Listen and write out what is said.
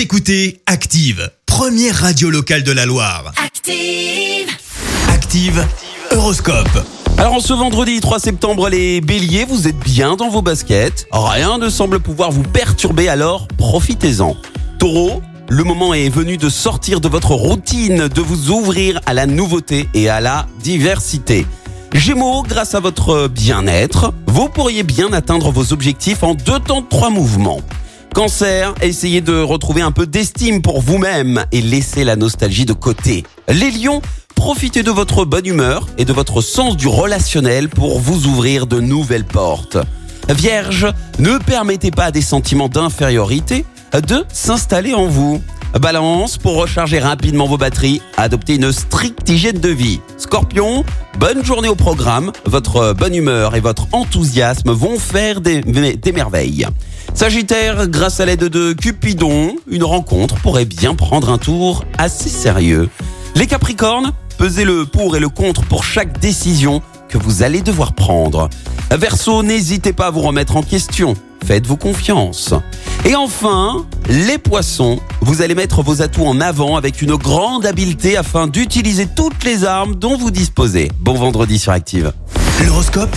Vous écoutez Active, première radio locale de la Loire. Active. Active, Horoscope. Alors en ce vendredi 3 septembre, les béliers, vous êtes bien dans vos baskets. Rien ne semble pouvoir vous perturber, alors profitez-en. Taureau, le moment est venu de sortir de votre routine, de vous ouvrir à la nouveauté et à la diversité. Gémeaux, grâce à votre bien-être, vous pourriez bien atteindre vos objectifs en deux temps de trois mouvements. Cancer, essayez de retrouver un peu d'estime pour vous-même et laissez la nostalgie de côté. Les lions, profitez de votre bonne humeur et de votre sens du relationnel pour vous ouvrir de nouvelles portes. Vierge, ne permettez pas à des sentiments d'infériorité de s'installer en vous. Balance, pour recharger rapidement vos batteries, adoptez une stricte hygiène de vie. Scorpion, bonne journée au programme, votre bonne humeur et votre enthousiasme vont faire des, des merveilles. Sagittaire, grâce à l'aide de Cupidon, une rencontre pourrait bien prendre un tour assez sérieux. Les Capricornes, pesez le pour et le contre pour chaque décision que vous allez devoir prendre. Verseau, n'hésitez pas à vous remettre en question. Faites-vous confiance. Et enfin, les poissons, vous allez mettre vos atouts en avant avec une grande habileté afin d'utiliser toutes les armes dont vous disposez. Bon vendredi sur Active. L'horoscope